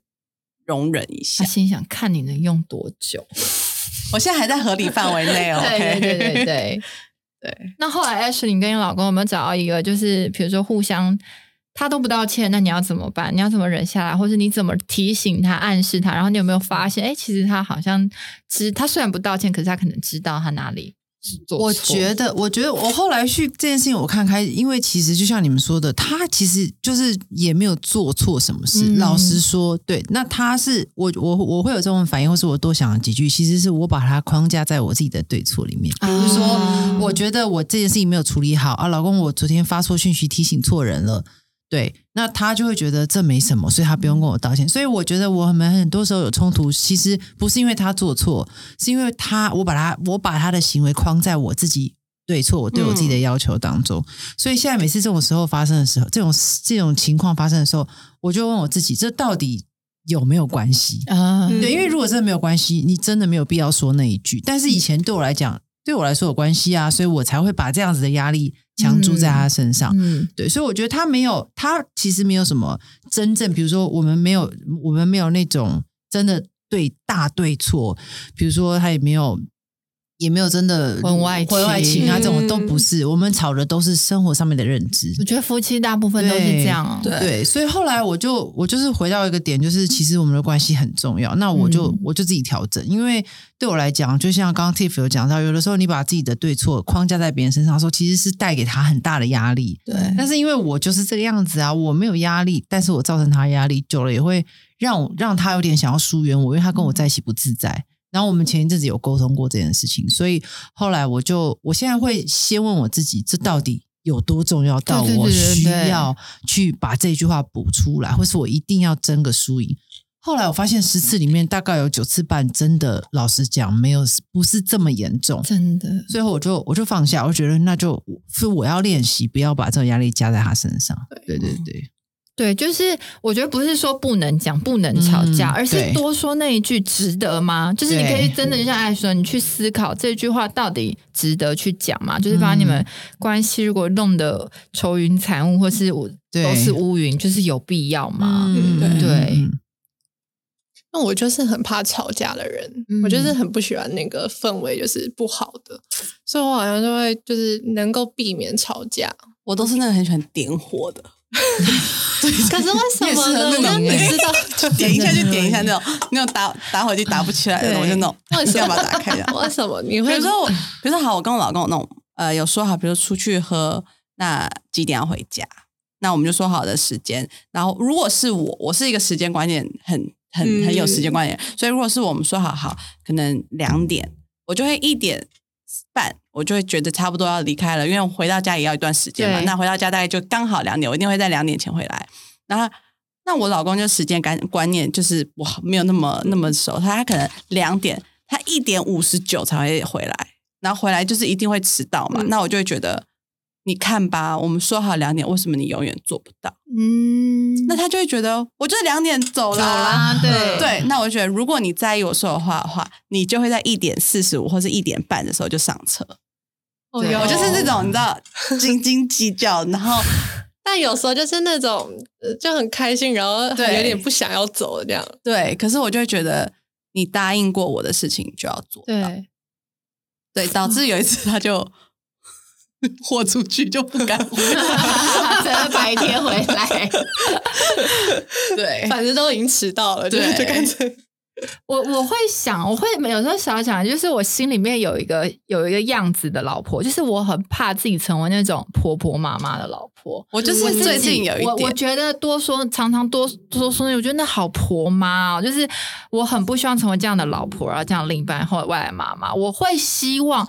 容忍一下他？心想看你能用多久。我现在还在合理范围内哦。对对对对对。那后来 Ashley，你跟你老公有没有找到一个，就是比如说互相他都不道歉，那你要怎么办？你要怎么忍下来，或是你怎么提醒他、暗示他？然后你有没有发现，哎，其实他好像知，他虽然不道歉，可是他可能知道他哪里。我觉得，我觉得我后来去这件事情，我看开，因为其实就像你们说的，他其实就是也没有做错什么事。嗯老实说，对，那他是我我我会有这种反应，或是我多想了几句，其实是我把他框架在我自己的对错里面。比如说，啊我觉得我这件事情没有处理好啊，老公，我昨天发错讯息提醒错人了。对，那他就会觉得这没什么，所以他不用跟我道歉。所以我觉得我们很多时候有冲突，其实不是因为他做错，是因为他我把他我把他的行为框在我自己对错，我对我自己的要求当中。所以现在每次这种时候发生的时候，这种这种情况发生的时候，我就问我自己，这到底有没有关系？啊，嗯对，因为如果真的没有关系，你真的没有必要说那一句。但是以前对我来讲，对我来说有关系啊，所以我才会把这样子的压力强注在他身上。嗯对，所以我觉得他没有，他其实没有什么真正，比如说我们没有，我们没有那种真的对大对错，比如说他也没有。也没有真的婚外情婚外情啊，这种嗯都不是。我们吵的都是生活上面的认知。我觉得夫妻大部分都是这样哦。对对，所以后来我就我就是回到一个点，就是其实我们的关系很重要。那我就、嗯我就自己调整，因为对我来讲，就像刚刚 Tiff 有讲到，有的时候你把自己的对错框架在别人身上的时候，其实是带给他很大的压力。对但是因为我就是这个样子啊，我没有压力，但是我造成他压力，久了也会让我让他有点想要疏远我，因为他跟我在一起不自在。然后我们前一阵子有沟通过这件事情，所以后来我就我现在会先问我自己，这到底有多重要到我需要去把这句话补出来，或是我一定要争个输赢。后来我发现十次里面大概有九次半真的，老实讲没有不是这么严重，真的，最后我就我就放下，我觉得那就是我要练习，不要把这种压力加在他身上。对对对，对，就是我觉得不是说不能讲、不能吵架，嗯而是多说那一句“值得吗？”就是你可以真的就像艾说，你去思考这句话到底值得去讲吗？就是把你们关系如果弄得愁云惨雾，或是我都是乌云，就是有必要吗？对那我就是很怕吵架的人，嗯我就是很不喜欢那个氛围，就是不好的，所以我好像就会就是能够避免吵架。我都是那个很喜欢点火的，可是为什么呢？你知道 点一下就点一下那种 那种打打火机打不起来的，我就那种为什么一定要把它打开的。为什么你比会如说我，比如说好，我跟我老公有那种呃有说好，比如出去喝，那几点要回家？那我们就说好的时间。然后如果是我，我是一个时间观念很很很有时间观念，所以如果是我们说好好，可能两点，我就会一点半，我就会觉得差不多要离开了，因为我回到家也要一段时间嘛。那回到家大概就刚好两点，我一定会在两点前回来。然后。那我老公就时间感观念就是我没有那么那么熟，他他可能两点，他一点五十九才会回来，然后回来就是一定会迟到嘛。嗯那我就会觉得，你看吧，我们说好两点，为什么你永远做不到？嗯，那他就会觉得，我就是两点走走啦。啦，对对，那我就觉得，如果你在意我说的话的话，你就会在一点四十五或是一点半的时候就上车。对哦有我就是这种，你知道，斤斤计较，然后 但有时候就是那种呃就很开心，然后有点不想要走这样。对，可是我就会觉得，你答应过我的事情就要做到。对，对，导致有一次他就 豁出去，就不敢回来。真的白天回来。对，反正都已经迟到了，就对就干脆我我会想，我会有时候想想，就是我心里面有一个有一个样子的老婆，就是我很怕自己成为那种婆婆妈妈的老婆。我就是最近有一我我点，觉得多说常常多多说，我觉得那好婆妈哦，就是我很不希望成为这样的老婆，然后这样另一半或者未来妈妈。我会希望，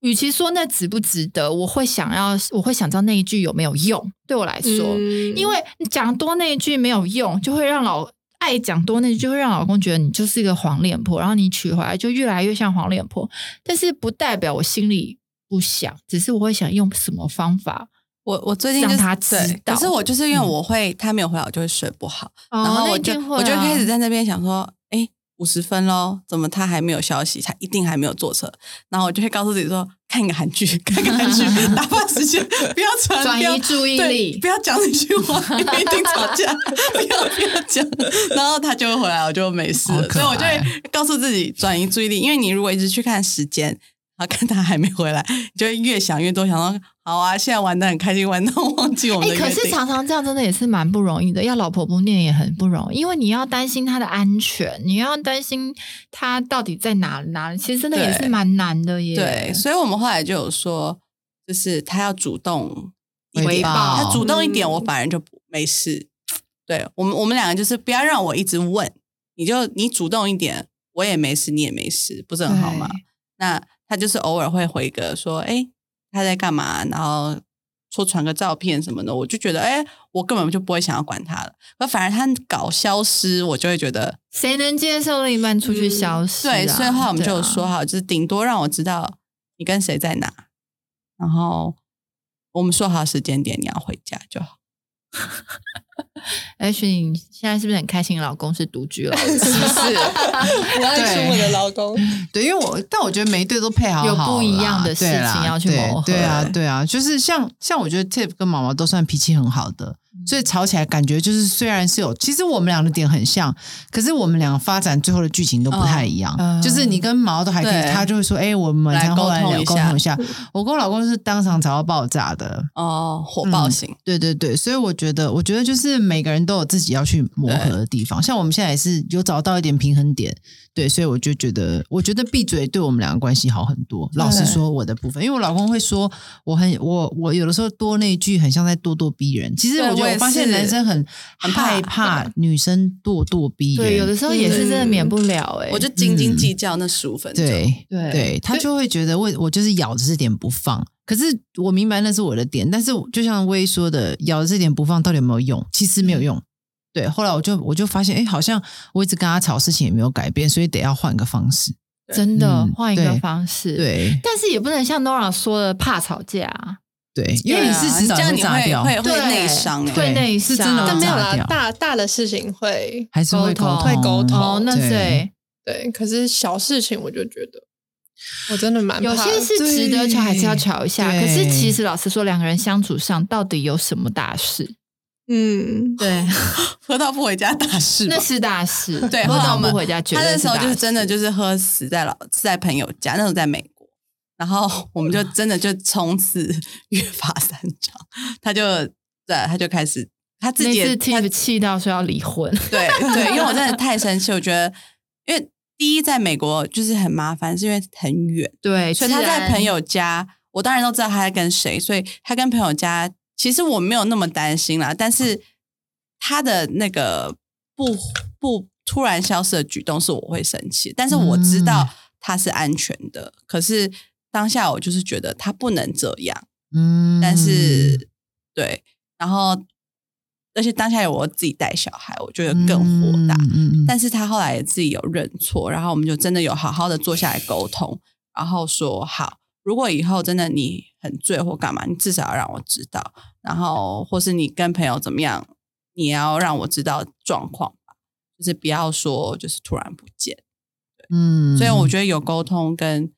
与其说那值不值得，我会想要，我会想知道那一句有没有用，对我来说，嗯因为你讲多那一句没有用，就会让老爱讲多那句，就会让老公觉得你就是一个黄脸婆，然后你娶回来就越来越像黄脸婆。但是不代表我心里不想，只是我会想用什么方法。我我最近就是让他知，道可是我就是因为嗯我会他没有回来，我就会睡不好，然然后我就、啊我就开始在那边想说，哎，五十分喽，怎么他还没有消息？他一定还没有坐车。然后我就会告诉自己说，看个韩剧，看个韩剧，打发时间，不要传，转移注意对力不要讲那句话，因为一定吵架，不要不要讲。然后他就会回来，我就没事了。所以我就会告诉自己转移注意力，因为你如果一直去看时间。然后看他还没回来，你就会越想越多，想到好啊，现在玩的很开心，玩到 忘记我们的约定。是常常这样真的也是蛮不容易的，要老婆不念也很不容易，因为你要担心他的安全，你要担心他到底在哪哪里，其实真的也是蛮难的耶。对，所以我们后来就有说，就是他要主动回报他主动一点，嗯我反而就不没事。对我们，我们两个就是不要让我一直问，你就你主动一点，我也没事，你也没事，不是很好吗？那他就是偶尔会回个说，哎，他在干嘛？然后说传个照片什么的，我就觉得，哎，我根本就不会想要管他了。可反而他搞消失，我就会觉得，谁能接受另一半出去消失、啊对，所以后来我们就说好，就是顶多让我知道你跟谁在哪，然后我们说好时间点你要回家就好。H，你现在是不是很开心？老公是独居老师，是不是？我爱出我的老公，对，因为我但我觉得每一对都配好好有不一样的事情要去对磨合对啊，对啊，就是像像我觉得 Tip 跟毛毛都算脾气很好的，所以吵起来感觉就是虽然是有，其实我们俩的点很像，可是我们两个发展最后的剧情都不太一样。嗯就是你跟毛都还可以，他就会说：“哎、我们来沟通一下沟通一下。”我跟我老公是当场吵到爆炸的。哦，火爆型，对对对，所以我觉得，我觉得就是每个人都有自己要去磨合的地方。像我们现在也是有找到一点平衡点，对，所以我就觉得，我觉得闭嘴对我们两个关系好很多。老实说，我的部分，因为我老公会说我很我我有的时候多那一句，很像在咄咄逼人。其实我觉得对我发现男生很很害怕女生咄咄逼人，对，有的时候也是真的免不了哎、我就斤斤计较那十五分钟。对对对，他就会觉得我我就是咬着这点不放。可是我明白那是我的点，但是就像威说的，咬着这点不放到底有没有用？其实没有用。对，后来我就我就发现，哎，好像我一直跟他吵，事情也没有改变，所以得要换个方式。真的嗯换一个方式。，对。但是也不能像 Nora 说的怕吵架啊，对，因为你是迟早这样你会炸掉，会会内伤欸，会内伤，是真的但没有啦，大大的事情会还是会沟沟通，会沟通。哦，那对。对，对，可是小事情我就觉得我真的蛮有些是值得吵，还是要吵一下。可是其实老实说，两个人相处上到底有什么大事？嗯，对，喝到不回家大事那。是大事。对，喝到不回家，绝对他那时候就是真的就是喝死在老死在朋友家，那时候在美国，然后 我们就真的就从此约法三章，他就对他就开始他自己也他气到说要离婚。对对，因为我真的太生气，我觉得因为第一在美国就是很麻烦，是因为很远，对，所以他在朋友家，我当然都知道他在跟谁，所以他跟朋友家，其实我没有那么担心啦。但是他的那个不不突然消失的举动，是我会生气。但是我知道他是安全的，可是当下我就是觉得他不能这样。嗯，但是对，然后而且当下有我自己带小孩，我觉得更火大。嗯嗯嗯但是他后来也自己有认错，然后我们就真的有好好的坐下来沟通，然后说好，如果以后真的你很醉或干嘛，你至少要让我知道，然后或是你跟朋友怎么样，你也要让我知道状况吧，就是不要说就是突然不见。嗯，所以我觉得有沟通跟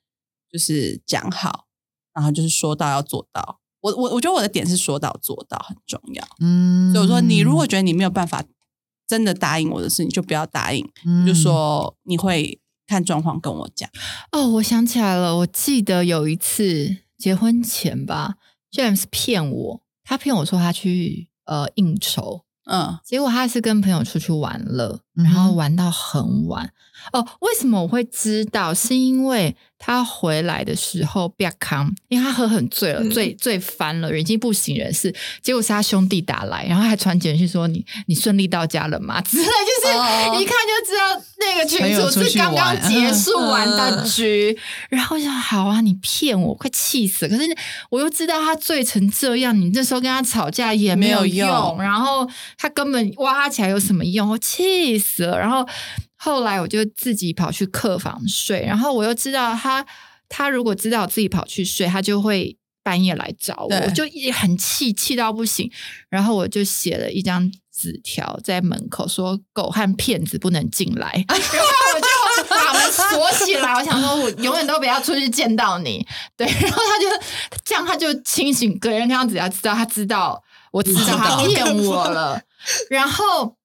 就是讲好，然后就是说到要做到。我我我觉得我的点是说到做到很重要，嗯，所以我说你如果觉得你没有办法真的答应我的事，你就不要答应。嗯就说你会看状况跟我讲。哦，我想起来了，我记得有一次结婚前吧，James 骗我，他骗我说他去呃应酬，嗯，结果他是跟朋友出去玩乐，嗯哼然后玩到很晚。哦，为什么我会知道？是因为他回来的时候不要康，因为他喝很醉了，嗯醉醉翻了，已经不省人事。结果是他兄弟打来，然后还传简讯说你你顺利到家了吗？之类，就是哦一看就知道那个群主是刚刚结束完的嗯局。然后我想，好啊，你骗我，快气死！可是我又知道他醉成这样，你那时候跟他吵架也没有用然后他根本挖他起来有什么用？我气死了。然后后来我就自己跑去客房睡，然后我又知道他，他如果知道自己跑去睡，他就会半夜来找我，我就也很气，气到不行。然后我就写了一张纸条在门口，说狗和骗子不能进来。然后我就把门锁起来，我想说，我永远都不要出去见到你。对，然后他就这样，他就清醒，隔人看到只要知道他知道，我知道他骗我了。然后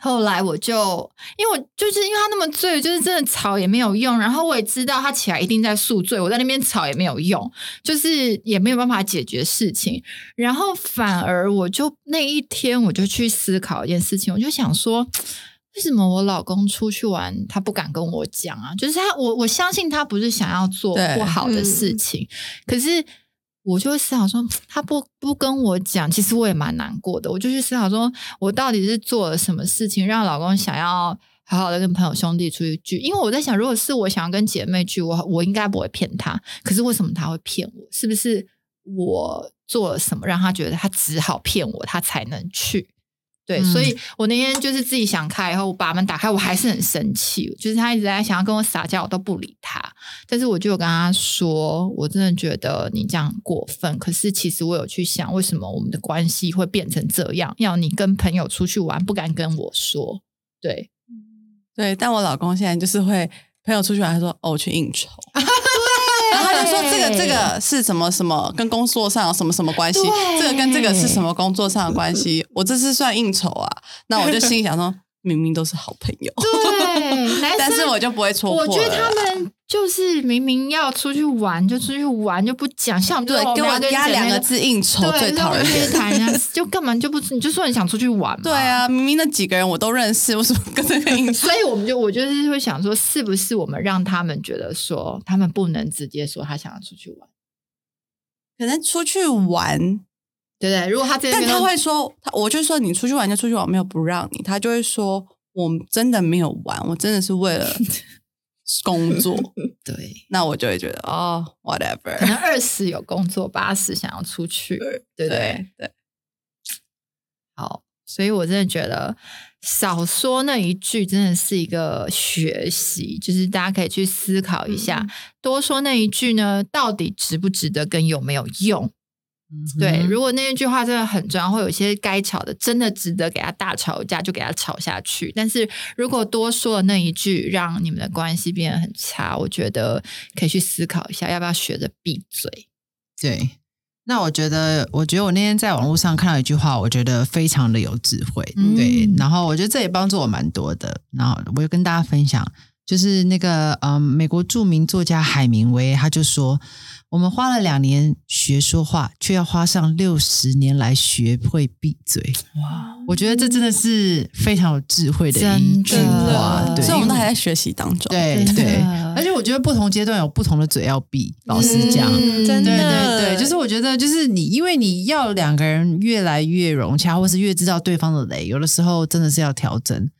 后来我就，因为我就是因为他那么醉，就是真的吵也没有用。然后我也知道他起来一定在宿醉，我在那边吵也没有用，就是也没有办法解决事情。然后反而我就那一天我就去思考一件事情，我就想说，为什么我老公出去玩他不敢跟我讲啊？就是他，我我相信他不是想要做不好的事情，可是。我就会思考说，他不不跟我讲，其实我也蛮难过的。我就去思考说，我到底是做了什么事情，让老公想要好好的跟朋友兄弟出去聚？因为我在想，如果是我想要跟姐妹聚，我我应该不会骗他。可是为什么他会骗我？是不是我做了什么让他觉得他只好骗我，他才能去？对，嗯所以我那天就是自己想开以后，我把门打开，我还是很生气，就是他一直在想要跟我撒娇，我都不理他。但是我就有跟他说，我真的觉得你这样过分。可是其实我有去想，为什么我们的关系会变成这样？要你跟朋友出去玩，不敢跟我说，对，对，但我老公现在就是会朋友出去玩，他说哦我去应酬，他说这个这个是什么什么跟工作上有什么什么关系，这个跟这个是什么工作上的关系，我这是算应酬啊，那我就心里想说，明明都是好朋友，对，男生但是我就不会戳破我觉得他们就是明明要出去玩就出去玩，就不讲，像我们这对给我压两个字应酬对，最讨人就。谈啊，就干嘛就不你就说你想出去玩嘛？对啊，明明那几个人我都认识，为什么跟这个应酬？所以我们就我就是会想说，是不是我们让他们觉得说，他们不能直接说他想要出去玩，可能出去玩，对不对？如果他这但他会说，他我就说你出去玩就出去玩，没有不让你，他就会说我真的没有玩，我真的是为了 工作。对，那我就会觉得哦，whatever，可能二十有工作，八十想要出去，对不对？对对，好，所以我真的觉得少说那一句真的是一个学习，就是大家可以去思考一下，多说那一句呢，到底值不值得跟有没有用？对，嗯如果那一句话真的很重要，会有一些该吵的，真的值得给他大吵一架，就给他吵下去。但是如果多说了那一句，让你们的关系变得很差，我觉得可以去思考一下，要不要学着闭嘴。对。那我觉得，我觉得我那天在网络上看到一句话，我觉得非常的有智慧，嗯对。然后我觉得这也帮助我蛮多的。然后我就跟大家分享，就是那个嗯，美国著名作家海明威，他就说，我们花了两年学说话，却要花上六十年来学会闭嘴。哇，我觉得这真的是非常有智慧的一句的话，对，所以我们都还在学习当中。对对，而且我觉得不同阶段有不同的嘴要闭。老实讲，嗯真对的对对，就是我觉得，就是你，因为你要两个人越来越融洽，或是越知道对方的雷，有的时候真的是要调整。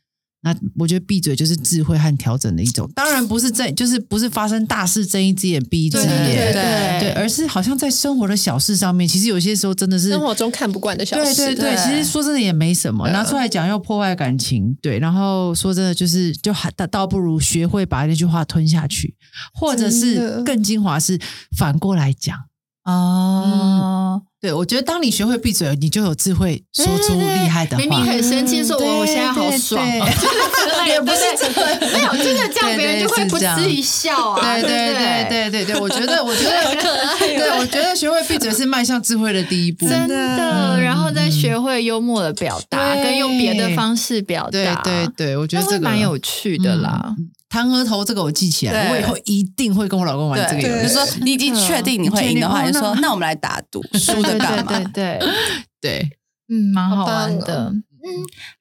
那我觉得闭嘴就是智慧和调整的一种，当然不是睁，就是不是发生大事睁一只眼闭一只对对眼，对对，而是好像在生活的小事上面，其实有些时候真的是生活中看不惯的小事，对对，对其实说真的也没什么，拿出来讲又破坏感情，对。然后说真的，就是就还倒倒不如学会把那句话吞下去，或者是更精华是反过来讲。哦，对，我觉得当你学会闭嘴，你就有智慧说出厉害的话。明明很生气，说对我我现在好爽 也不是真的，没有真的这样，别人就会不至于笑啊，对对不对对对对，我觉得我觉得可爱哦对，我觉得学会闭嘴是迈向智慧的第一步。真的，然后再学会幽默的表达，跟用别的方式表对达，对对，我觉得这个蛮有趣的啦。嗯弹额头这个我记起来，对我以后一定会跟我老公玩这个对，游戏。就说你已经确定你会赢的话，就说那我们来打赌，输的对干嘛？对对 对，嗯，蛮好玩的。嗯，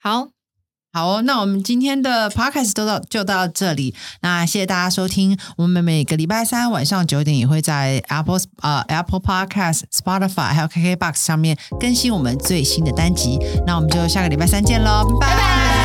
好，好哦，那我们今天的 podcast 都到就到这里。那谢谢大家收听，我们每个礼拜三晚上九点也会在 Apple 呃 Apple Podcast、Spotify 还有 KKBox 上面更新我们最新的单集。那我们就下个礼拜三见喽，拜拜